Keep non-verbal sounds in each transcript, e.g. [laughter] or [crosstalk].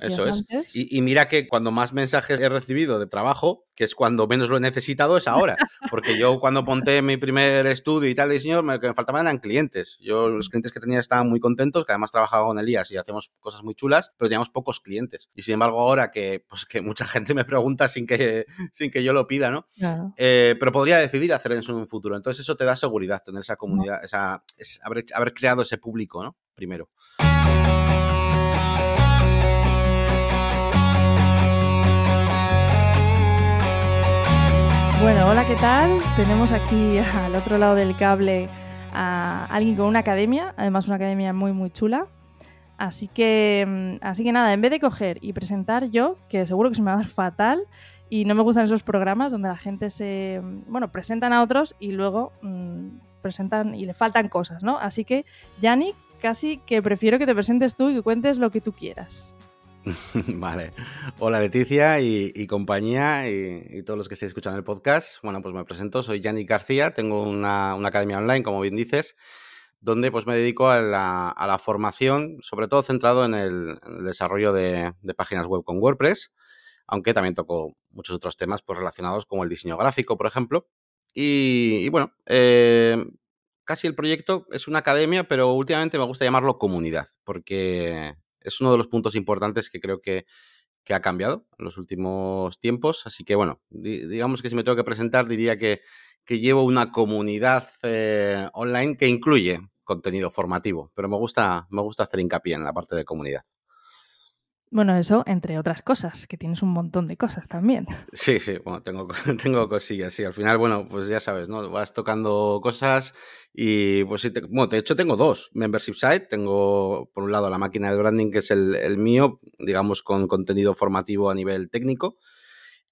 Lo Eso es. antes. Y, y mira que cuando más mensajes he recibido de trabajo, que es cuando menos lo he necesitado, es ahora. Porque yo cuando monté mi primer estudio y tal de diseño, me- lo que me faltaban eran clientes. Yo los clientes que tenía estaban muy contentos, que además trabajaba con Elías y hacíamos cosas muy chulas, pero teníamos pocos clientes. Y sin embargo ahora que, pues, que mucha gente me pregunta sin que, sin que yo lo pida, ¿no? Claro. Eh, pero podría decidir hacer eso en un futuro. Entonces eso te da seguridad, tener esa comunidad, esa, es- haber, haber creado ese público, ¿no? Primero. Bueno, hola, ¿qué tal? Tenemos aquí [laughs] al otro lado del cable a alguien con una academia, además una academia muy muy chula. Así que, mm, así que nada, en vez de coger y presentar yo, que seguro que se me va a dar fatal y no me gustan esos programas donde la gente se, mm, bueno, presentan a otros y luego mm, presentan y le faltan cosas, ¿no? Así que, Yannick, casi que prefiero que te presentes tú y que cuentes lo que tú quieras. [laughs] Vale. Hola Leticia y, compañía y, todos los que estéis escuchando el podcast. Bueno, pues me presento, soy Yannick García, tengo una, academia online, como bien dices, donde pues me dedico a la, formación, sobre todo centrado en el, desarrollo de, páginas web con WordPress, aunque también toco muchos otros temas pues, relacionados como el diseño gráfico, por ejemplo. Y, y bueno, eh, casi el proyecto es una academia, pero últimamente me gusta llamarlo comunidad, porque es uno de los puntos importantes que creo que, que ha cambiado en los últimos tiempos. Así que, bueno, di- digamos que si me tengo que presentar, diría que, que llevo una comunidad eh, online que incluye contenido formativo, pero me gusta, me gusta hacer hincapié en la parte de comunidad. Bueno, eso entre otras cosas, que tienes un montón de cosas también. Sí, sí, bueno, tengo, [laughs] tengo cosillas, sí. Al final, bueno, pues ya sabes, ¿no? Vas tocando cosas y pues sí, te- bueno, de hecho tengo dos membership site. Tengo, por un lado, la máquina de branding, que es el, el mío, digamos, con contenido formativo a nivel técnico.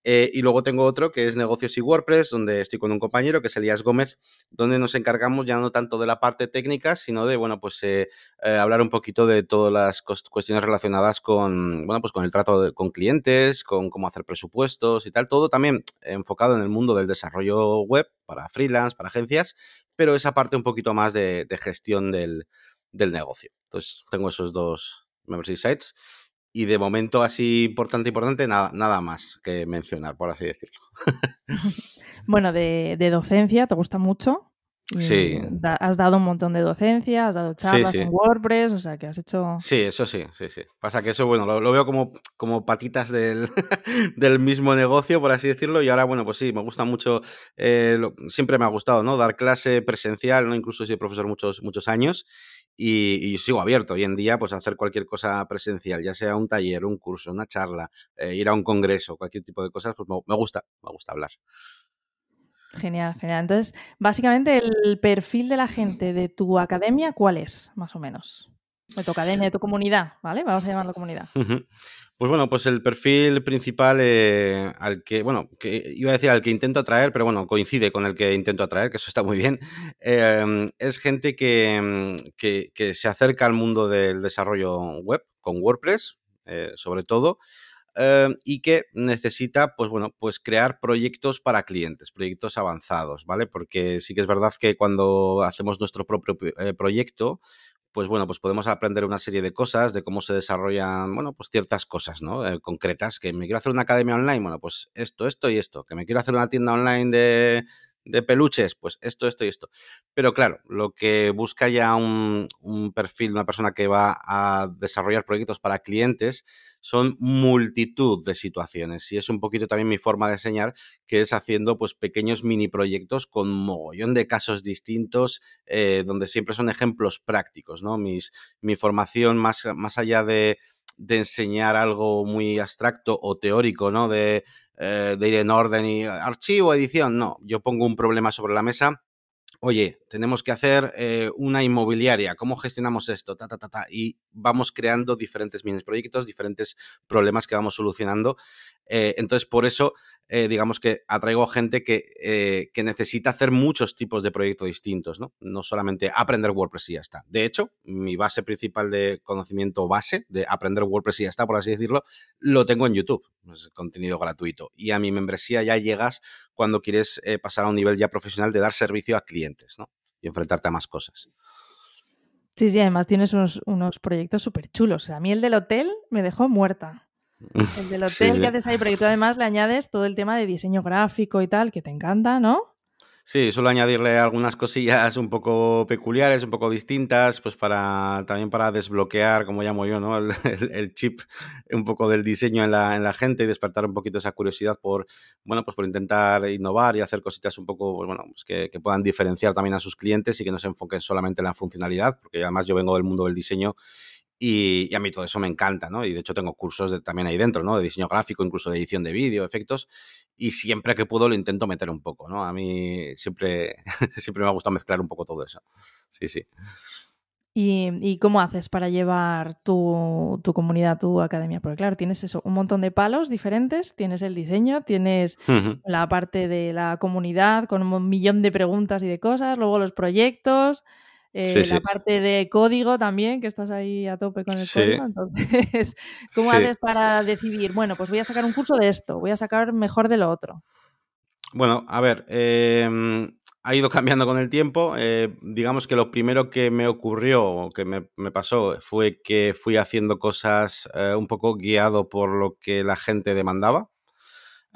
Eh, y luego tengo otro que es negocios y WordPress, donde estoy con un compañero que es Elías Gómez, donde nos encargamos ya no tanto de la parte técnica, sino de, bueno, pues eh, eh, hablar un poquito de todas las cuestiones relacionadas con, bueno, pues con el trato con clientes, con cómo hacer presupuestos y tal, todo también enfocado en el mundo del desarrollo web para freelance, para agencias, pero esa parte un poquito más de, de gestión del, del negocio. Entonces, tengo esos dos membership sites. Y de momento así importante, importante, nada, nada más que mencionar, por así decirlo. [laughs] Bueno, de, de docencia, ¿te gusta mucho? Sí. da- has dado un montón de docencia, has dado Sí, charlas sí. en WordPress, o sea que has hecho... Sí, eso sí, sí, sí. Pasa que eso, bueno, lo, lo veo como, como patitas del, [laughs] del mismo negocio, por así decirlo, y ahora, bueno, pues sí, me gusta mucho, eh, lo- siempre me ha gustado, ¿no? Dar clase presencial, ¿no? Incluso he sido profesor muchos, muchos años y, y sigo abierto hoy en día, pues a hacer cualquier cosa presencial, ya sea un taller, un curso, una charla, eh, ir a un congreso, cualquier tipo de cosas, pues me, me gusta, me gusta hablar. Genial, genial. Entonces, básicamente el perfil de la gente de tu academia, ¿cuál es, más o menos? De tu academia, de tu comunidad, ¿vale? Vamos a llamarlo comunidad. Ujú. Pues bueno, pues el perfil principal eh, al que, bueno, que iba a decir al que intento atraer, pero bueno, coincide con el que intento atraer, que eso está muy bien, [laughs] eh, es gente que, mm, que- que se acerca al mundo del desarrollo web con WordPress, eh, sobre todo, eh, y que necesita, pues bueno, pues crear proyectos para clientes, proyectos avanzados, ¿vale? Porque sí que es verdad que cuando hacemos nuestro propio eh, proyecto, pues bueno, pues podemos aprender una serie de cosas, de cómo se desarrollan, bueno, pues ciertas cosas, ¿no? Eh, concretas, que me quiero hacer una academia online, bueno, pues esto, esto y esto, que me quiero hacer una tienda online de, de peluches, pues esto, esto y esto. Pero claro, lo que busca ya un, un perfil, una persona que va a desarrollar proyectos para clientes, son multitud de situaciones y es un poquito también mi forma de enseñar, que es haciendo pues pequeños mini proyectos con mogollón de casos distintos, eh, donde siempre son ejemplos prácticos, ¿no? Mis, mi formación más, más allá de, de enseñar algo muy abstracto o teórico, ¿no? De, eh, de ir en orden y archivo, edición, no, yo pongo un problema sobre la mesa. Oye, tenemos que hacer eh, una inmobiliaria, ¿cómo gestionamos esto? Ta, ta, ta, ta, y vamos creando diferentes mini proyectos, diferentes problemas que vamos solucionando. Eh, entonces, por eso, eh, digamos que atraigo gente que, eh, que, necesita hacer muchos tipos de proyectos distintos, ¿no? No solamente aprender WordPress y ya está. De hecho, mi base principal de conocimiento base, de aprender WordPress y ya está, por así decirlo, lo tengo en YouTube, es contenido gratuito. Y a mi membresía ya llegas cuando quieres pasar a un nivel ya profesional de dar servicio a clientes, ¿no? Y enfrentarte a más cosas. Sí, sí, además tienes unos, unos proyectos súper chulos. O sea, a mí el del hotel me dejó muerta. El del [laughs] hotel que haces ahí, pero tú además le añades todo el tema de diseño gráfico y tal, que te encanta, ¿no? Sí, suelo añadirle algunas cosillas un poco peculiares, un poco distintas, pues para también para desbloquear, como llamo yo, ¿no? [laughs] El, chip un poco del diseño en la, en la, gente y despertar un poquito esa curiosidad por, bueno, pues por intentar innovar y hacer cositas un poco, pues bueno, pues que, que, puedan diferenciar también a sus clientes y que no se enfoquen solamente en la funcionalidad, porque además yo vengo del mundo del diseño y, a mí todo eso me encanta, ¿no? Y de hecho tengo cursos también ahí dentro, ¿no? De diseño gráfico, incluso de edición de vídeo, efectos. Y siempre que puedo lo intento meter un poco, ¿no? A mí siempre, [laughs] siempre me ha gustado mezclar un poco todo eso. Sí, sí. ¿Y, cómo haces para llevar tu, comunidad, tu academia? Porque claro, tienes eso, un montón de palos diferentes, tienes el diseño, tienes la parte de la comunidad con un millón de preguntas y de cosas, luego los proyectos, eh, la parte de código también, que estás ahí a tope con el código. Entonces, [laughs] ¿cómo haces para decidir, bueno, pues voy a sacar un curso de esto, voy a sacar mejor de lo otro? Bueno, a ver, em, ha ido cambiando con el tiempo. Eh, digamos que lo primero que me ocurrió o que me, pasó fue que fui haciendo cosas eh, un poco guiado por lo que la gente demandaba.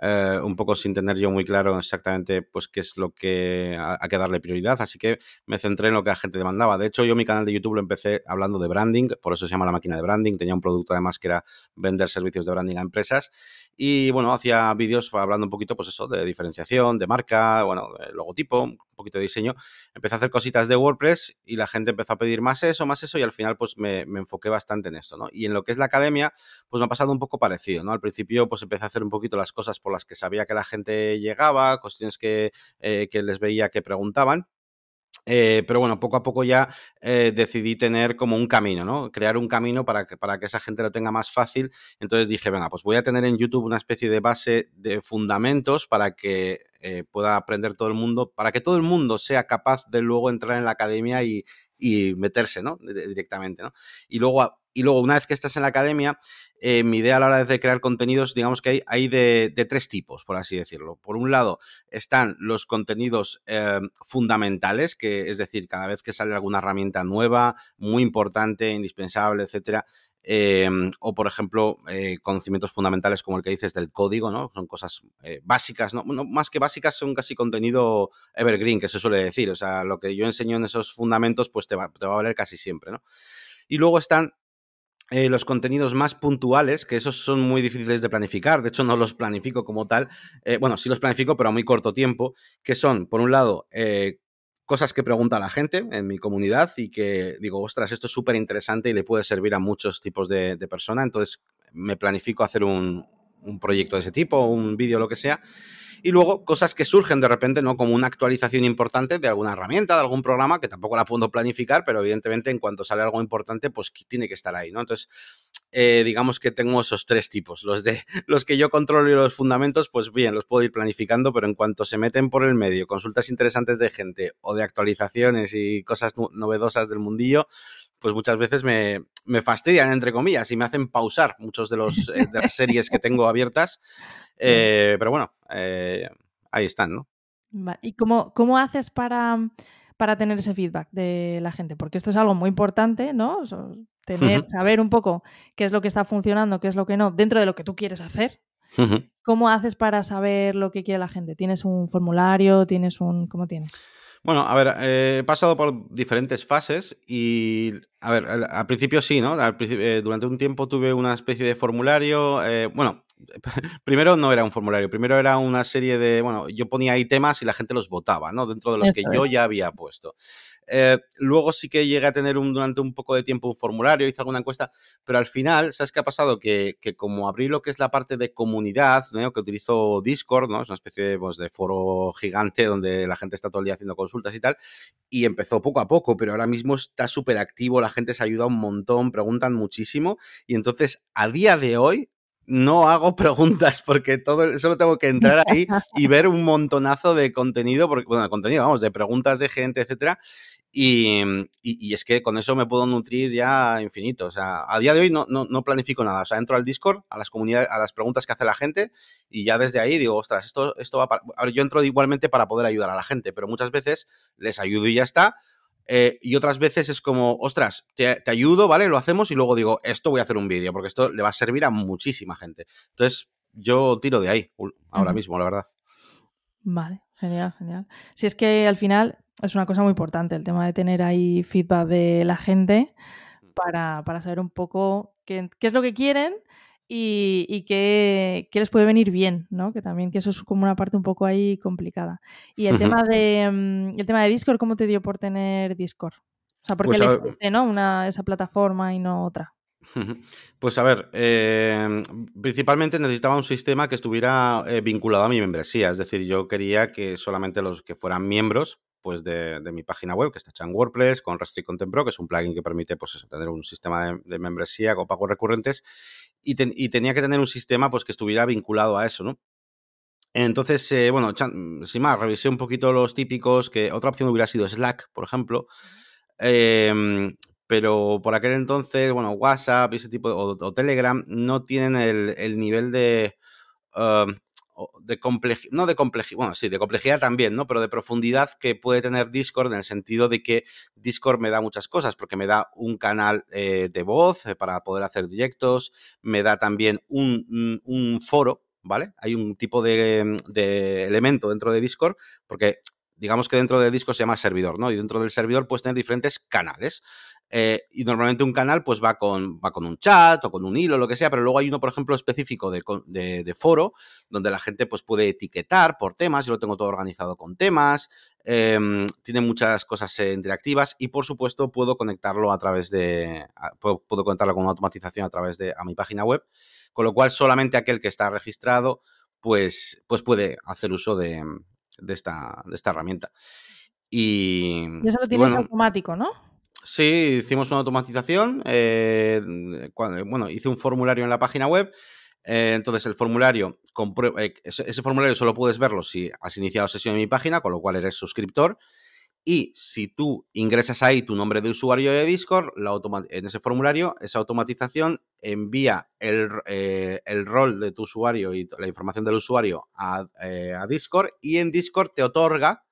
Eh, un poco sin tener yo muy claro exactamente pues qué es lo que hay que darle prioridad, así que me centré en lo que la gente demandaba. De hecho, yo mi canal de YouTube lo empecé hablando de branding, por eso se llama la máquina de branding, tenía un producto además que era vender servicios de branding a empresas y bueno, hacía vídeos hablando un poquito pues eso, de diferenciación, de marca, bueno, de logotipo, un poquito de diseño. Empecé a hacer cositas de WordPress y la gente empezó a pedir más eso, más eso y al final pues me, me enfoqué bastante en esto, ¿no? Y en lo que es la academia, pues me ha pasado un poco parecido, ¿no? Al principio pues empecé a hacer un poquito las cosas por las que sabía que la gente llegaba, cuestiones que, eh, les veía que preguntaban. Eh, pero bueno, poco a poco ya eh, decidí tener como un camino, ¿no? Crear un camino para que, para que esa gente lo tenga más fácil. Entonces dije, venga, pues voy a tener en YouTube una especie de base de fundamentos para que pueda aprender todo el mundo, para que todo el mundo sea capaz de luego entrar en la academia y meterse, ¿no? Directamente, ¿no? Y luego, y luego, una vez que estás en la academia, eh, mi idea a la hora de crear contenidos, digamos que hay, hay de, tres tipos, por así decirlo. Por un lado, están los contenidos eh, fundamentales, que es decir, cada vez que sale alguna herramienta nueva, muy importante, indispensable, etcétera, Em, o, por ejemplo, eh, conocimientos fundamentales como el que dices del código, ¿no? Son cosas eh, básicas, ¿no? Más que básicas, son casi contenido evergreen, que se suele decir. O sea, lo que yo enseño en esos fundamentos, pues te va, te va a valer casi siempre, ¿no? Y luego están eh, los contenidos más puntuales, que esos son muy difíciles de planificar, de hecho no los planifico como tal, bueno, sí los planifico, pero a muy corto tiempo, que son, por un lado, cosas que pregunta la gente en mi comunidad y que digo, ostras, esto es súper interesante y le puede servir a muchos tipos de, de personas. Entonces me planifico hacer un, un proyecto de ese tipo, un vídeo, lo que sea. Y luego cosas que surgen de repente, ¿no? Como una actualización importante de alguna herramienta, de algún programa, que tampoco la puedo planificar, pero evidentemente en cuanto sale algo importante, pues tiene que estar ahí, ¿no? Entonces, eh, digamos que tengo esos tres tipos. Los de [laughs] los que yo controlo y los fundamentos, pues bien, los puedo ir planificando, pero en cuanto se meten por el medio, consultas interesantes de gente o de actualizaciones y cosas novedosas del mundillo, pues muchas veces me, fastidian, entre comillas, y me hacen pausar muchos de, los, eh, de las [laughs] series que tengo abiertas. Eh, pero bueno, ahí están, ¿no? ¿Y cómo, cómo haces para, para tener ese feedback de la gente? Porque esto es algo muy importante, ¿no? tener, saber un poco qué es lo que está funcionando, qué es lo que no, dentro de lo que tú quieres hacer. ¿Cómo haces para saber lo que quiere la gente? ¿Tienes un formulario? ¿Tienes un... ¿Cómo tienes? Bueno, a ver, eh, he pasado por diferentes fases y, a ver, al, principio sí, ¿no? Eh, durante un tiempo tuve una especie de formulario, eh, bueno, [laughs] primero no era un formulario, primero era una serie de, bueno, yo ponía ahí temas y la gente los votaba, ¿no? Dentro de los que yo ya había puesto. Eh, luego sí que llegué a tener un, durante un poco de tiempo un formulario, hice alguna encuesta, pero al final, ¿sabes qué ha pasado? Que, como abrí lo que es la parte de comunidad, que utilizo Discord, ¿no? Es una especie de, pues, de foro gigante donde la gente está todo el día haciendo consultas y tal, y empezó poco a poco, pero ahora mismo está súper activo, la gente se ayuda un montón, preguntan muchísimo, y entonces a día de hoy no hago [laughs] preguntas porque todo solo tengo que entrar ahí y ver un montonazo de contenido, porque, bueno, contenido, vamos, de preguntas de gente, etcétera. Y, y, es que con eso me puedo nutrir ya infinito. O sea, a día de hoy no, no, no, planifico nada. O sea, entro al Discord, a las comunidades, a las preguntas que hace la gente, y ya desde ahí digo, ostras, esto, esto va para. yo entro igualmente para poder ayudar a la gente, pero muchas veces les ayudo y ya está Eh, y otras veces es como, ostras, te, te, ayudo, ¿vale? Lo hacemos y luego digo, esto voy a hacer un vídeo, porque esto le va a servir a muchísima gente. Entonces, yo tiro de ahí ahora mismo, la verdad. Vale, genial, genial. Si es que al final es una cosa muy importante el tema de tener ahí feedback de la gente para, para saber un poco qué, qué, es lo que quieren y, y qué, qué, les puede venir bien, ¿no? Que también que eso es como una parte un poco ahí complicada. Y el, uh -huh. tema, de, mm, el tema de Discord, ¿cómo te dio por tener Discord? O sea, ¿por qué pues elegiste, ¿no? Una, esa plataforma y no otra? Pues a ver, eh, principalmente necesitaba un sistema que estuviera eh, vinculado a mi membresía, es decir, yo quería que solamente los que fueran miembros pues de, de mi página web, que está hecha en WordPress, con Restrict Content Pro, que es un plugin que permite pues eso, tener un sistema de, de membresía con pagos recurrentes, y, ten, y, tenía que tener un sistema pues que estuviera vinculado a eso, ¿no? Entonces, eh, bueno, sin más, revisé un poquito los típicos, que otra opción hubiera sido Slack, por ejemplo, eh, pero por aquel entonces, bueno, WhatsApp ese tipo de, o, o, Telegram no tienen el, el nivel de, uh, de complejidad, no de complejidad, bueno, sí, de complejidad también, ¿no? Pero de profundidad que puede tener Discord en el sentido de que Discord me da muchas cosas, porque me da un canal eh, de voz eh, para poder hacer directos, me da también un, un foro, ¿vale? Hay un tipo de, de elemento dentro de Discord, porque digamos que dentro de Discord se llama servidor, ¿no? Y dentro del servidor puedes tener diferentes canales. Eh, y normalmente un canal pues va con, va con un chat o con un hilo, lo que sea, pero luego hay uno, por ejemplo, específico de, de, de foro, donde la gente pues puede etiquetar por temas, yo lo tengo todo organizado con temas, eh, tiene muchas cosas eh, interactivas y por supuesto puedo conectarlo a través de, puedo, puedo, conectarlo con una automatización a través de a mi página web, con lo cual solamente aquel que está registrado pues, pues puede hacer uso de, de, esta, de esta herramienta. Y, y eso lo tienes bueno, automático, ¿no? Sí, hicimos una automatización. Eh, bueno, hice un formulario en la página web. Eh, entonces, el formulario, eh, ese, formulario solo puedes verlo si has iniciado sesión en mi página, con lo cual eres suscriptor. Y si tú ingresas ahí tu nombre de usuario de Discord, la en ese formulario, esa automatización envía el, rol de tu usuario y la información del usuario a Discord y en Discord te otorga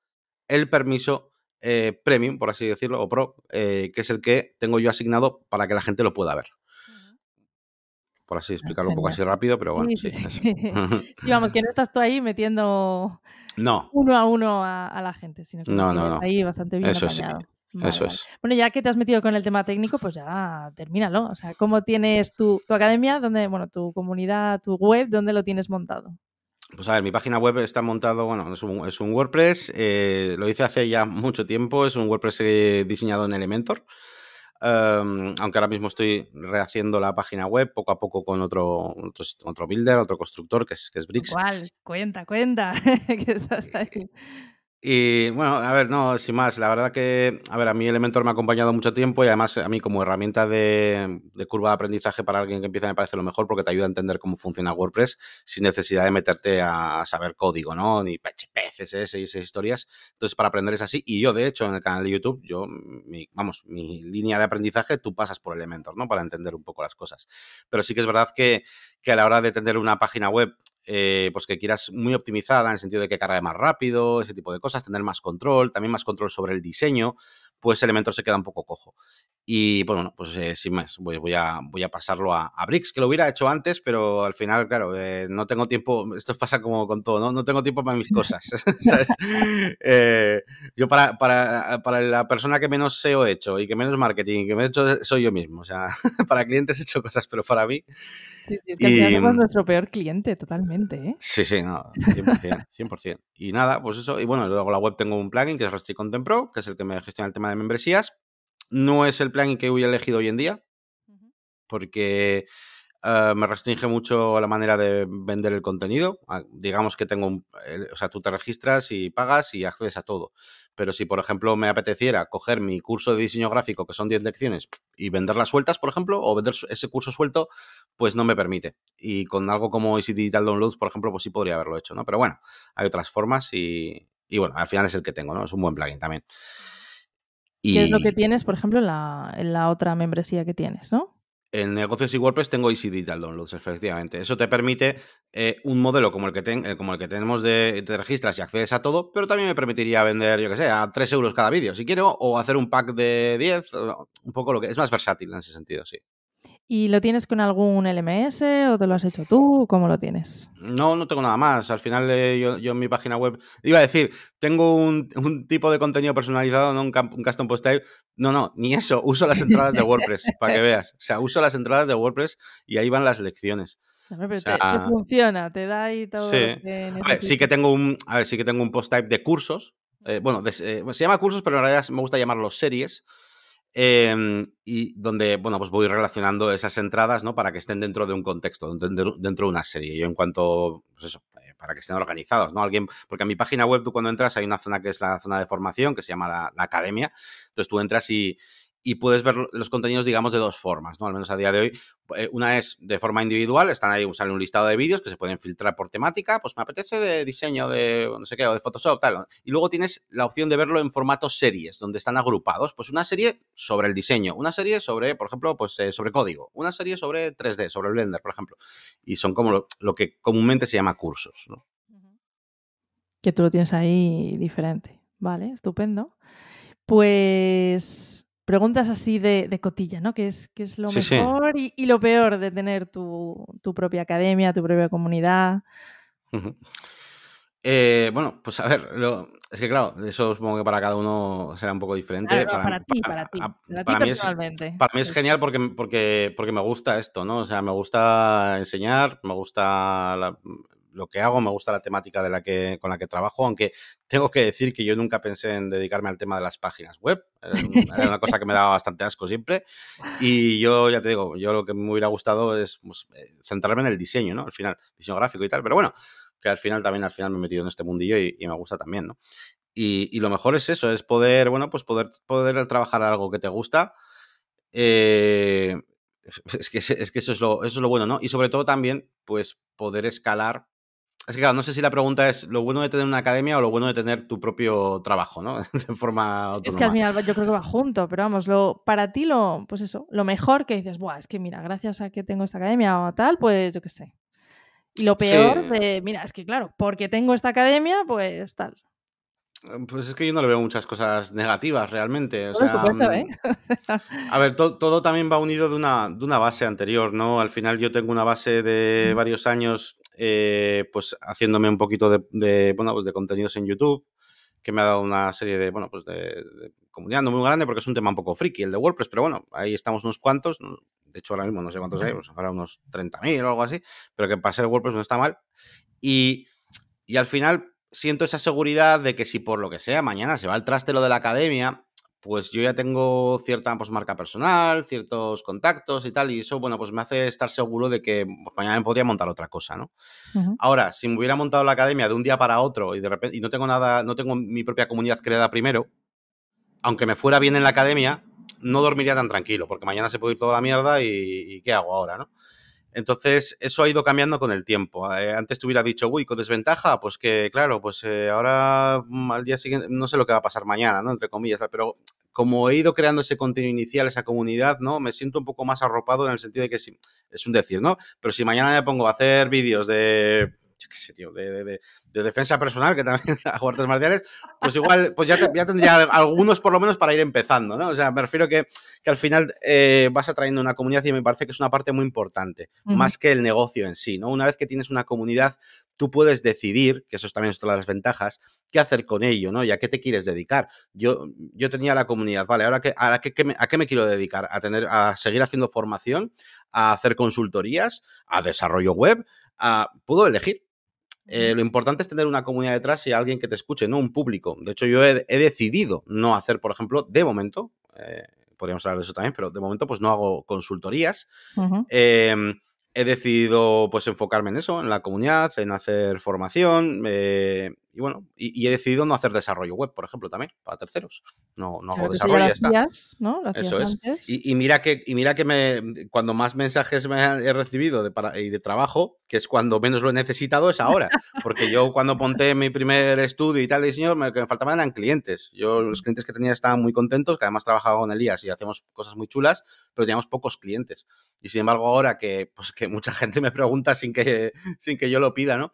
el permiso eh, premium, por así decirlo, o pro, eh, que es el que tengo yo asignado para que la gente lo pueda ver. Por así explicarlo un poco así rápido, pero bueno, sí. sí, sí. [laughs] y vamos, que no estás tú ahí metiendo no. uno a uno a, a la gente, sino que no, no, no. ahí bastante bien Eso apañado. sí. Vale, Eso es. Bueno, ya que te has metido con el tema técnico, pues ya termínalo. O sea, ¿cómo tienes tu, tu academia, donde, bueno, tu comunidad, tu web, dónde lo tienes montado? Pues a ver, mi página web está montado, bueno, es un, es un WordPress, eh, lo hice hace ya mucho tiempo, es un WordPress eh, diseñado en Elementor, um, aunque ahora mismo estoy rehaciendo la página web poco a poco con otro, otro, otro builder, otro constructor, que es, que es Bricks. ¿Cuál? Cuenta, cuenta, [laughs] que estás ahí. Y bueno, a ver, no, sin más, la verdad que, a ver, a mí Elementor me ha acompañado mucho tiempo y además a mí como herramienta de, curva de aprendizaje para alguien que empieza me parece lo mejor porque te ayuda a entender cómo funciona WordPress sin necesidad de meterte a saber código, ¿no? Ni PHP, CSS y esas historias. Entonces, para aprender es así. Y yo, de hecho, en el canal de YouTube, yo, mi, vamos, mi línea de aprendizaje, tú pasas por Elementor, ¿no? Para entender un poco las cosas. Pero sí que es verdad que, que a la hora de tener una página web eh, pues que quieras muy optimizada en el sentido de que cargue más rápido, ese tipo de cosas, tener más control, también más control sobre el diseño, pues Elementor se queda un poco cojo. Y pues bueno, pues eh, sin más, voy, voy, a, voy a pasarlo a, a, Bricks, que lo hubiera hecho antes, pero al final, claro, eh, no tengo tiempo, esto pasa como con todo, ¿no? No tengo tiempo para mis cosas, [laughs] ¿sabes? [laughs] Eh, yo para, para, para, la persona que menos SEO he hecho y que menos marketing, que menos he hecho soy yo mismo, o sea, [laughs] para clientes he hecho cosas, pero para mí... Sí, sí, es que y, al final nuestro peor cliente, totalmente, ¿eh? Sí, sí, no, 100%, 100%. Y nada, pues eso, y bueno, luego la web tengo un plugin que es Restrict Content Pro, que es el que me gestiona el tema de membresías, no es el plugin que hubiera elegido hoy en día, porque uh, me restringe mucho la manera de vender el contenido. Uh, digamos que tengo un. Eh, o sea, tú te registras y pagas y accedes a todo. Pero si, por ejemplo, me apeteciera coger mi curso de diseño gráfico, que son 10 lecciones, y venderlas sueltas, por ejemplo, o vender ese curso suelto, pues no me permite. Y con algo como Easy Digital Downloads, por ejemplo, pues sí podría haberlo hecho, ¿no? Pero bueno, hay otras formas y, y bueno, al final es el que tengo, ¿no? Es un buen plugin también. Y... ¿Qué es lo que tienes, por ejemplo, en la, en la, otra membresía que tienes, no? En negocios y WordPress tengo Easy Digital Downloads, efectivamente. Eso te permite eh, un modelo como el, que eh, como el que tenemos de te registras y accedes a todo, pero también me permitiría vender, yo que sé, a 3 euros cada vídeo, si quiero, o hacer un pack de 10, un poco lo que es más versátil en ese sentido, sí. ¿Y lo tienes con algún LMS o te lo has hecho tú? ¿Cómo lo tienes? No, no tengo nada más. Al final eh, yo, en mi página web iba a decir, tengo un, tipo de contenido personalizado, no un, custom post type. No, no, ni eso. Uso las entradas de WordPress, [laughs] para que veas. O sea, uso las entradas de WordPress y ahí van las lecciones. pero te, funciona, te da ahí todo. Sí. sí que tengo un, a ver, sí que tengo un post type de cursos. Eh, bueno, eh, se llama cursos, pero en realidad me gusta llamarlos series Em, y donde, bueno, pues voy relacionando esas entradas, ¿no? Para que estén dentro de un contexto, dentro, de una serie. Yo en cuanto, pues eso, eh, para que estén organizados, ¿no? Alguien, porque en mi página web tú cuando entras hay una zona que es la zona de formación, que se llama la academia. Entonces tú entras y, y puedes ver los contenidos, digamos, de dos formas, ¿no? Al menos a día de hoy. Eh, una es de forma individual, están ahí, sale un listado de vídeos que se pueden filtrar por temática, pues me apetece de diseño, de no sé qué, o de Photoshop, tal. Y luego tienes la opción de verlo en formato series, donde están agrupados. Pues una serie sobre el diseño, una serie sobre, por ejemplo, pues eh, sobre código, una serie sobre 3D, sobre Blender, por ejemplo. Y son como lo, que comúnmente se llama cursos. Que tú lo tienes ahí diferente. Vale, estupendo. Pues preguntas así de, cotilla, ¿no? ¿Qué es, es lo mejor Y, lo peor de tener tu, propia academia, tu propia comunidad? Eh, bueno, pues a ver, es que claro, eso supongo que para cada uno será un poco diferente. para, ti, para, ti, para, ti personalmente. para mí es genial porque, porque, porque me gusta esto, ¿no? O sea, me gusta enseñar, me gusta la, lo que hago, me gusta la temática de la que, con la que trabajo, aunque tengo que decir que yo nunca pensé en dedicarme al tema de las páginas web. Era una cosa que me daba bastante asco siempre. Y yo, ya te digo, yo lo que me hubiera gustado es pues, eh, centrarme en el diseño, ¿no? Al final, diseño gráfico y tal. Pero bueno, que al final también al final me he metido en este mundillo y, me gusta también, ¿no? Y, lo mejor es eso, es poder, bueno, pues poder, poder trabajar algo que te gusta. Eh, [laughs] es que, es que eso, es lo, eso es lo bueno, ¿no? Y sobre todo también, pues poder escalar es que claro, no sé si la pregunta es lo bueno de tener una academia o lo bueno de tener tu propio trabajo, ¿no? [laughs] de forma autónoma. Es que al final yo creo que va junto, pero vamos, lo, para ti lo, pues eso, lo mejor que dices, Buah, es que mira, gracias a que tengo esta academia o tal, pues yo qué sé. Y lo peor de, mira, es que claro, porque tengo esta academia, pues tal. Pues es que yo no le veo muchas cosas negativas realmente. O sea, ¿eh? Mm, [laughs] a ver, todo también va unido de una, de una base anterior, ¿no? Al final yo tengo una base de mm. varios años, eh, pues haciéndome un poquito de, bueno, pues de contenidos en YouTube, que me ha dado una serie de, bueno, pues de, comunidad no muy grande porque es un tema un poco friki el de WordPress, pero bueno, ahí estamos unos cuantos. De hecho, ahora mismo no sé cuántos hay, pues ahora unos 30.000 o algo así, pero que para ser WordPress no está mal. Y, y al final siento esa seguridad de que si por lo que sea mañana se va al traste lo de la academia, pues yo ya tengo cierta pues, marca personal, ciertos contactos y tal, y eso, bueno, pues me hace estar seguro de que pues, mañana me podría montar otra cosa, ¿no? Ahora, si me hubiera montado la academia de un día para otro y de repente y no tengo nada, no tengo mi propia comunidad creada primero, aunque me fuera bien en la academia, no dormiría tan tranquilo, porque mañana se puede ir toda la mierda y, y ¿qué hago ahora, no? Entonces, eso ha ido cambiando con el tiempo. Eh, antes te hubiera dicho, uy, con desventaja, pues que, claro, pues eh, ahora mm, al día siguiente, no sé lo que va a pasar mañana, ¿no? Entre comillas, pero como he ido creando ese contenido inicial, esa comunidad, ¿no? Me siento un poco más arropado en el sentido de que sí, es un decir, ¿no? Pero si mañana me pongo a hacer vídeos de qué sé, tío, de, defensa personal, que también [laughs] hago artes marciales, pues igual, pues ya, ya, tendría algunos por lo menos para ir empezando, ¿no? O sea, me refiero que, que al final eh, vas atrayendo una comunidad y me parece que es una parte muy importante, más que el negocio en sí, ¿no? Una vez que tienes una comunidad, tú puedes decidir, que eso también es todas las ventajas, qué hacer con ello, ¿no? Y a qué te quieres dedicar. Yo, yo tenía la comunidad, vale, ahora que, a, qué, me, ¿a qué me quiero dedicar? A, tener, a seguir haciendo formación, a hacer consultorías, a desarrollo web, a, puedo elegir. Eh, lo importante es tener una comunidad detrás y alguien que te escuche, no un público. De hecho, yo he, decidido no hacer, por ejemplo, de momento, eh, podríamos hablar de eso también, pero de momento pues no hago consultorías. Em, he decidido pues enfocarme en eso, en la comunidad, en hacer formación. Eh, y bueno, y, he decidido no hacer desarrollo web, por ejemplo, también, para terceros. No, no hago desarrollo, ya está. ¿no? Eso es. Y, mira que, y mira que me, cuando más mensajes me he recibido de, para, y de trabajo, que es cuando menos lo he necesitado, es ahora. Porque yo cuando monté mi primer estudio y tal de diseño, lo que me faltaban eran clientes. Yo los clientes que tenía estaban muy contentos, que además trabajaba con Elías y hacemos cosas muy chulas, pero teníamos pocos clientes. Y sin embargo ahora que, pues, que mucha gente me pregunta sin que, sin que yo lo pida, ¿no?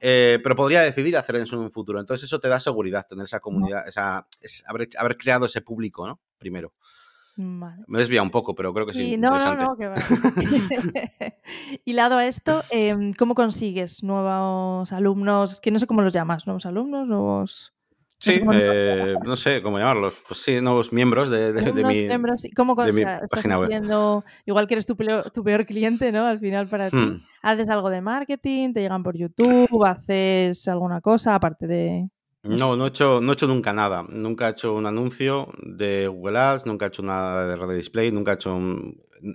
Eh, pero podría decidir hacer eso en un futuro. Entonces eso te da seguridad, tener esa comunidad, esa, haber, haber, creado ese público, ¿no? Primero. Me desvía un poco, pero creo que sí. no, no, no, que va. [laughs] y lado a esto, em, ¿cómo consigues nuevos alumnos? Que no sé cómo los llamas, nuevos alumnos, nuevos... Sí, eh, no sé cómo llamarlos. Pues sí, nuevos miembros de, de, de mi, miembros, ¿Cómo de mi página web. Igual que eres tu peor, tu peor, cliente, ¿no? Al final para ti. Hmm. ¿Haces algo de marketing? ¿Te llegan por YouTube? ¿Haces alguna cosa aparte de...? No, no he, hecho, no he hecho nunca nada. Nunca he hecho un anuncio de Google Ads, nunca he hecho nada de red display, nunca he hecho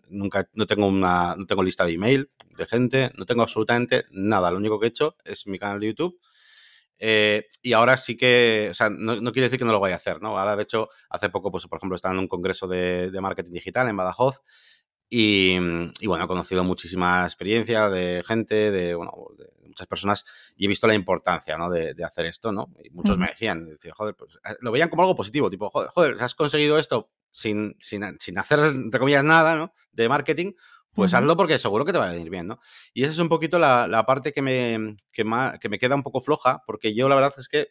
nunca, no tengo una, no tengo lista de email de gente, no tengo absolutamente nada. Lo único que he hecho es mi canal de YouTube eh, y ahora sí que, o sea, no, quiere decir que no lo vaya a hacer, ¿no? Ahora, de hecho, hace poco, pues, por ejemplo, estaba en un congreso de, marketing digital en Badajoz y, bueno, he conocido muchísima experiencia de gente, de, bueno, de muchas personas y he visto la importancia, ¿no? De, hacer esto, ¿no? Y muchos me decían, joder, pues, eh, lo veían como algo positivo, tipo, joder, joder has conseguido esto sin, sin, sin hacer, entre comillas, nada, ¿no? De marketing, pues hazlo porque seguro que te va a venir bien, ¿no? Y esa es un poquito la, parte que me, que, me queda un poco floja, porque yo la verdad es que,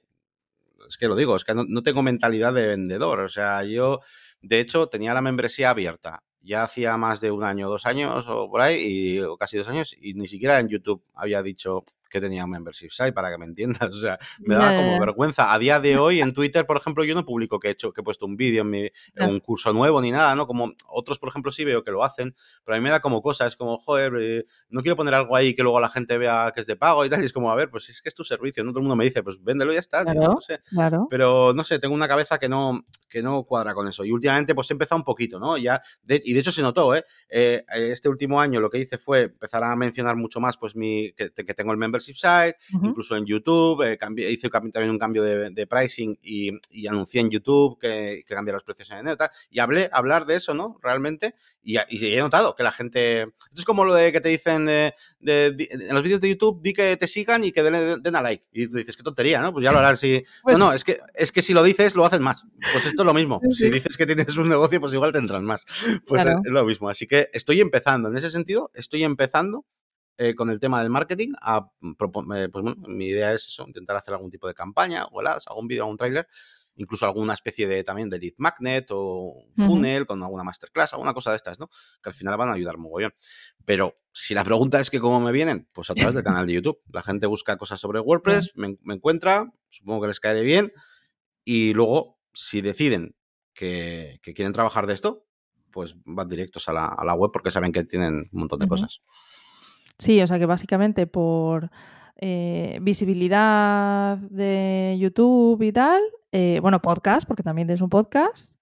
es que lo digo, es que no, tengo mentalidad de vendedor. O sea, yo, de hecho, tenía la membresía abierta ya hacía más de un año, dos años o por ahí, y, o casi dos años, y ni siquiera en YouTube había dicho que tenía un membership site, para que me entiendas. [laughs] O sea, me daba como vergüenza. A día de hoy, en [laughs] Twitter, por ejemplo, yo no publico que he hecho, que he puesto un vídeo en, mi, un curso nuevo ni nada, ¿no? Como otros, por ejemplo, sí veo que lo hacen, pero a mí me da como cosa, es como, joder, eh, no quiero poner algo ahí que luego la gente vea que es de pago y tal, y es como, a ver, pues es que es tu servicio, ¿no? Todo el mundo me dice, pues véndelo y ya está, no sé. Pero, no sé, tengo una cabeza que no, que no cuadra con eso. Y últimamente, pues he empezado un poquito, ¿no? Ya, y de hecho se notó, ¿eh? ¿eh? Este último año lo que hice fue empezar a mencionar mucho más, pues, mi, que, que tengo el membership site, incluso en YouTube, eh, hice también un cambio de, pricing y, anuncié en YouTube que, que cambié los precios en enero y hablé, hablar de eso, ¿no? Realmente, y, he notado que la gente, esto es como lo de que te dicen de, en los vídeos de YouTube, di que te sigan y que den, a like, y tú dices, qué tontería, ¿no? Pues ya lo harán si... [laughs] Pues no, no, es que, es que si lo dices, lo hacen más. Pues esto es lo mismo. Si dices que tienes un negocio, pues igual tendrán más. [laughs] Pues es lo mismo. Así que estoy empezando, en ese sentido, estoy empezando eh, con el tema del marketing, a, pues bueno, mi idea es eso, intentar hacer algún tipo de campaña, o algún vídeo, algún trailer, incluso alguna especie de también de lead magnet o funnel con alguna masterclass, alguna cosa de estas, ¿no? Que al final van a ayudar mogollón. Pero si la pregunta es que cómo me vienen, pues a través del canal de YouTube. La gente busca cosas sobre [laughs] WordPress, me, encuentra, supongo que les cae bien, y luego, si deciden que, quieren trabajar de esto, pues van directos a la, web porque saben que tienen un montón de cosas. Sí, o sea que básicamente por eh, visibilidad de YouTube y tal, eh, bueno, podcast, porque también tienes un podcast.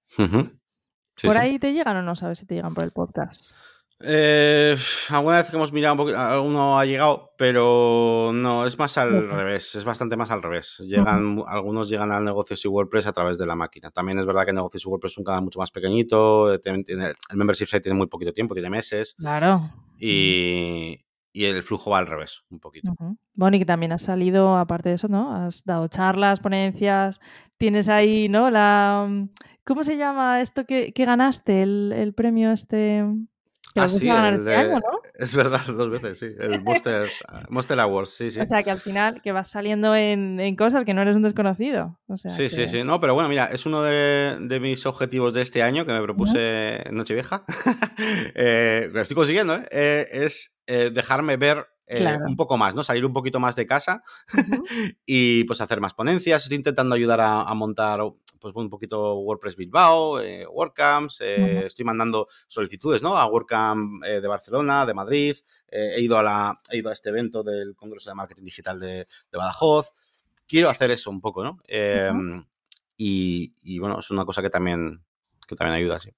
¿Por ahí te llegan o no sabes si te llegan por el podcast? Eh, alguna vez que hemos mirado un poquito, alguno ha llegado, pero no, es más al revés, es bastante más al revés. Llegan, Algunos llegan al negocio y WordPress a través de la máquina. También es verdad que Negocios y WordPress es un canal mucho más pequeñito, el membership site tiene muy poquito tiempo, tiene meses. Claro. Y, y el flujo va al revés, un poquito. Bueno, y que también has salido, aparte de eso, ¿no? Has dado charlas, ponencias, tienes ahí, ¿no? La mm, ¿Cómo se llama esto que, ganaste, el, premio este? Ah, sí, año, ¿no? Es verdad, [laughs] dos veces, sí. El Monster, Monster, Awards, sí, sí. O sea, que al final que vas saliendo en, cosas que no eres un desconocido. sí, sí, sí. No, pero bueno, mira, es uno de, mis objetivos de este año que me propuse en Nochevieja. [laughs] eh, lo estoy consiguiendo, ¿eh? eh es eh, dejarme ver eh, un poco más, ¿no? Salir un poquito más de casa [laughs] y pues hacer más ponencias. Estoy intentando ayudar a, montar pues un poquito WordPress Bilbao, eh, WordCamps, estoy mandando solicitudes, ¿no? A WordCamp de Barcelona, de Madrid, he, ido a la, he ido a este evento del Congreso de Marketing Digital de, Badajoz. Quiero hacer eso un poco, ¿no? Em, y, y, bueno, es una cosa que también, que también ayuda, sí.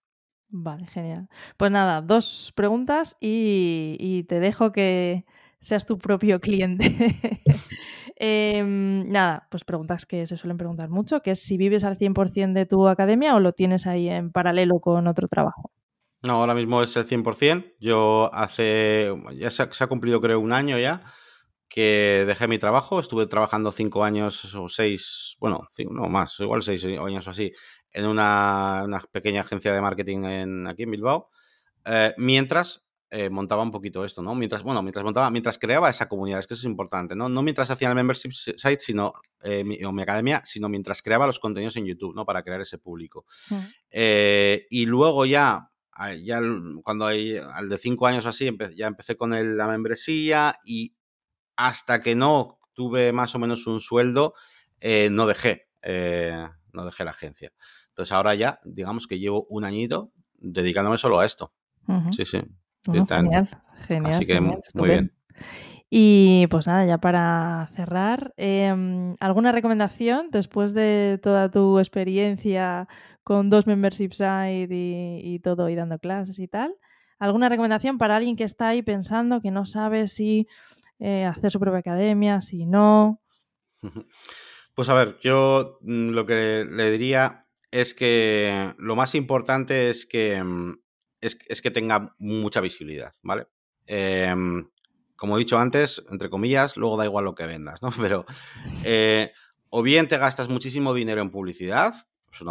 Vale, genial. Pues nada, dos preguntas y, te dejo que seas tu propio cliente. [laughs] Em, nada, pues preguntas que se suelen preguntar mucho, que es si vives al 100% de tu academia o lo tienes ahí en paralelo con otro trabajo. No, ahora mismo es el 100%. Yo hace, ya se ha, cumplido creo un año ya que dejé mi trabajo. Estuve trabajando cinco años o seis, bueno, cinco, no más, igual seis años o así, en una, pequeña agencia de marketing en, aquí en Bilbao. Eh, mientras eh, montaba un poquito esto, ¿no? Mientras, bueno, mientras montaba, mientras creaba esa comunidad, es que eso es importante, ¿no? No mientras hacía el membership site, sino, eh, mi, o mi academia, sino mientras creaba los contenidos en YouTube, ¿no? Para crear ese público. y luego ya ya cuando hay, al de cinco años así, ya empecé con la membresía y hasta que no tuve más o menos un sueldo, eh, no dejé, eh, no dejé la agencia. Entonces ahora ya, digamos que llevo un añito dedicándome solo a esto. Sí, sí. Genial, genial. Así que muy bien. Y pues nada, ya para cerrar, em, ¿alguna recomendación después de toda tu experiencia con dos membership site y, todo y dando clases y tal? ¿Alguna recomendación para alguien que está ahí pensando que no sabe si eh, hacer su propia academia, si no? [laughs] Pues a ver, yo mm, lo que le diría es que lo más importante es que, mm, es, que tenga mucha visibilidad, ¿vale? Eh, como he dicho antes, entre comillas, luego da igual lo que vendas, ¿no? [laughs] Pero eh, o bien te gastas muchísimo dinero en publicidad,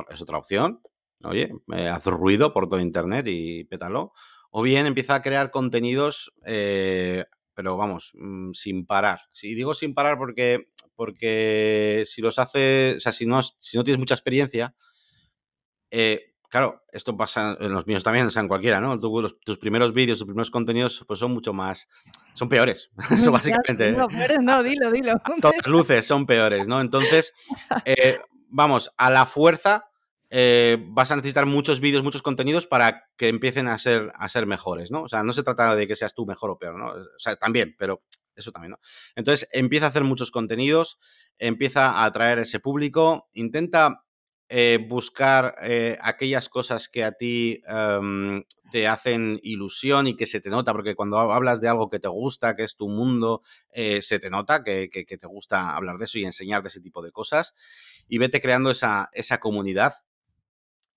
es, otra opción, oye, haz ruido por todo Internet y pétalo, o bien empieza a crear contenidos, eh, pero vamos, mm, sin parar. Si digo sin parar porque, porque si los haces, o sea, si no, si no tienes mucha experiencia, eh, claro, esto pasa en los míos también, o sea, en cualquiera, ¿no? tus primeros vídeos, tus primeros contenidos, pues son mucho más, son peores. [laughs] [laughs] Eso básicamente. No, peores no, dilo, dilo. [laughs] Todas luces son peores, ¿no? Entonces, eh, vamos, a la fuerza eh, vas a necesitar muchos vídeos, muchos contenidos para que empiecen a ser, a ser mejores, ¿no? O sea, no se trata de que seas tú mejor o peor, ¿no? O sea, también, pero eso también, ¿no? Entonces, empieza a hacer muchos contenidos, empieza a atraer ese público, intenta eh, buscar eh, aquellas cosas que a ti em, te hacen ilusión y que se te nota, porque cuando hablas de algo que te gusta, que es tu mundo, eh, se te nota que, que, te gusta hablar de eso y enseñar de ese tipo de cosas. Y vete creando esa, esa comunidad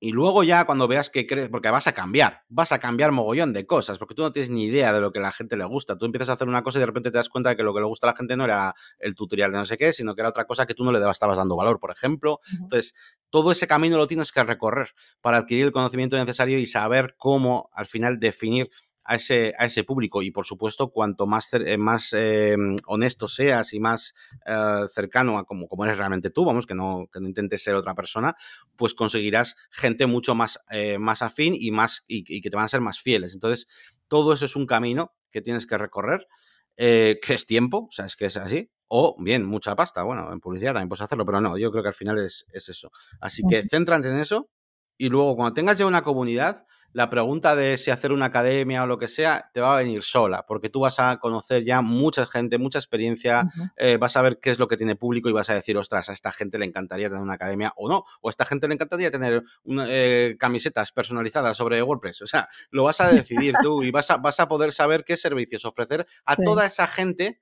y luego ya cuando veas que crees, porque vas a cambiar, vas a cambiar mogollón de cosas, porque tú no tienes ni idea de lo que a la gente le gusta. Tú empiezas a hacer una cosa y de repente te das cuenta de que lo que le gusta a la gente no era el tutorial de no sé qué, sino que era otra cosa que tú no le estabas dando valor, por ejemplo. Entonces, todo ese camino lo tienes que recorrer para adquirir el conocimiento necesario y saber cómo al final definir a ese, a ese público. Y por supuesto, cuanto más, eh, más eh, honesto seas y más eh, cercano a como, como eres realmente tú, vamos, que no, que no intentes ser otra persona, pues conseguirás gente mucho más, más afín y, más, y, que te van a ser más fieles. Entonces, todo eso es un camino que tienes que recorrer. que es tiempo, o sea, es que es así, o bien, mucha pasta. Bueno, en publicidad también puedes hacerlo, pero no, yo creo que al final es, es eso. Así que céntrate en eso y luego cuando tengas ya una comunidad, la pregunta de si hacer una academia o lo que sea te va a venir sola, porque tú vas a conocer ya mucha gente, mucha experiencia, eh, vas a ver qué es lo que tiene público y vas a decir, ostras, a esta gente le encantaría tener una academia o no, o a esta gente le encantaría tener eh, camisetas personalizadas sobre WordPress. O sea, lo vas a decidir tú y vas a, vas a poder saber qué servicios ofrecer a toda esa gente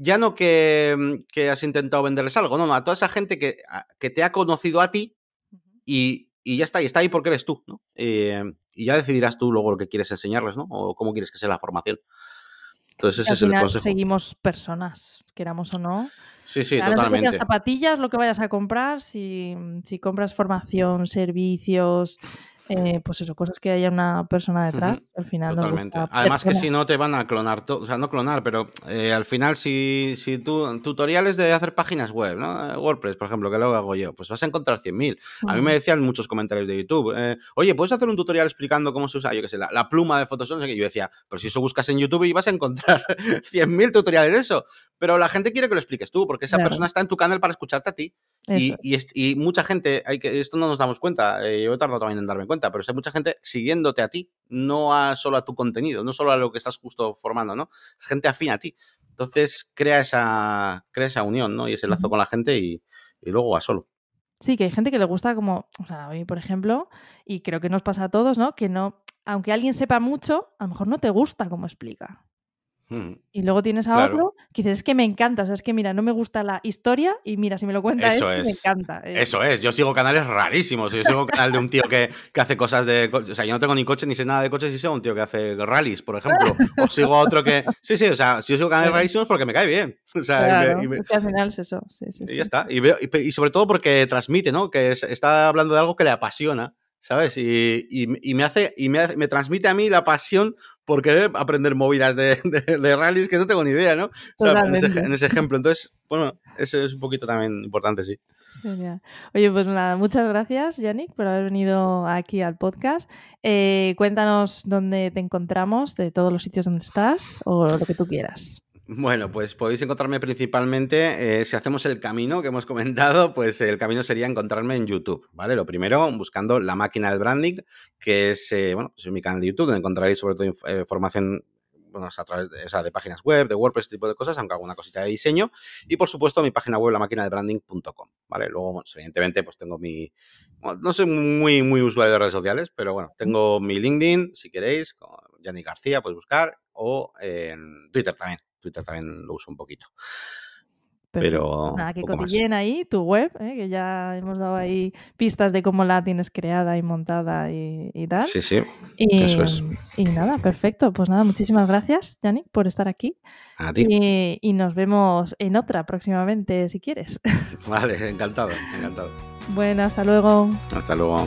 ya no que, que, has intentado venderles algo, no, no, a toda esa gente que, que te ha conocido a ti y, y ya está, y está ahí porque eres tú, ¿no? Eh, y ya decidirás tú luego lo que quieres enseñarles, ¿no? O cómo quieres que sea la formación. Entonces, ese es el consejo. seguimos personas, queramos o no. Sí, sí, totalmente. Las zapatillas, lo que vayas a comprar, si, si compras formación, servicios, eh, pues eso, cosas que haya una persona detrás, al final. Totalmente. Además que si no te van a clonar todo, o sea, no clonar, pero eh, al final si, si tú, tutoriales de hacer páginas web, ¿no? Eh, WordPress, por ejemplo, que lo hago yo, pues vas a encontrar 100.000. A mí me decían muchos comentarios de YouTube, oye, ¿puedes hacer un tutorial explicando cómo se usa, yo qué sé, la, pluma de Photoshop? Y yo decía, pero si eso buscas en YouTube y vas a encontrar [laughs] 100.000 tutoriales de eso. Pero la gente quiere que lo expliques tú, porque esa persona está en tu canal para escucharte a ti. Y, mucha gente, hay que, esto no nos damos cuenta, eh, yo he tardado también en darme cuenta, pero hay mucha gente siguiéndote a ti, no a, solo a tu contenido, no solo a lo que estás justo formando, ¿no? Gente afín a ti. Entonces crea esa, crea esa unión, ¿no? Y ese lazo con la gente y, luego va solo. Sí, que hay gente que le gusta como, o sea, a mí, por ejemplo, y creo que nos pasa a todos, ¿no? Que no, aunque alguien sepa mucho, a lo mejor no te gusta cómo explica. Y luego tienes a otro que dices, es que me encanta, o sea, es que mira, no me gusta la historia y mira, si me lo cuenta Eso él, es. me encanta. Eso es, yo sigo canales rarísimos, yo sigo canal de un tío que, que, hace cosas de... O sea, yo no tengo ni coche ni sé nada de coches y sigo un tío que hace rallies, por ejemplo. O [laughs] sigo a otro que... Sí, sí, o sea, si yo sigo canales rarísimos porque me cae bien. [laughs] O sea, claro, y, me, y, al final es eso. Sí, sí, y sí. ya está. Y, veo, y, sobre todo porque transmite, ¿no? Que es, está hablando de algo que le apasiona. ¿sabes? Y, y, y, me hace y me, hace, me, transmite a mí la pasión por querer aprender movidas de, [laughs] de, de rallies que no tengo ni idea, ¿no? O sea, en, ese, en, ese, ejemplo. Entonces, bueno, eso es un poquito también importante, sí. Genial. Oye, pues nada, muchas gracias, Yannick, por haber venido aquí al podcast. Eh, cuéntanos dónde te encontramos, de todos los sitios donde estás o lo que tú quieras. Bueno, pues podéis encontrarme principalmente, eh, si hacemos el camino que hemos comentado, pues el camino sería encontrarme en YouTube, ¿vale? Lo primero, buscando la máquina del branding, que es, eh, bueno, pues es mi canal de YouTube, donde encontraréis sobre todo información bueno, a través de, páginas web, de WordPress, este tipo de cosas, aunque alguna cosita de diseño. Y por supuesto, mi página web, la máquina de branding.com. ¿vale? Luego, evidentemente, pues tengo mi. Bueno, no soy muy, muy usuario de redes sociales, pero bueno, tengo mi LinkedIn, si queréis, con Yannick García, podéis buscar, o en Twitter también. Twitter también lo uso un poquito. Pero Nada, que más. cotilleen ahí tu web, ¿eh? que ya hemos dado ahí pistas de cómo la tienes creada y montada y, y tal. Sí, sí, Y, eso es. y nada, perfecto. Pues nada, muchísimas gracias, Yannick, por estar aquí. A ti. Y, y nos vemos en otra próximamente, si quieres. [laughs] Vale, encantado, encantado. Bueno, hasta luego. Hasta luego.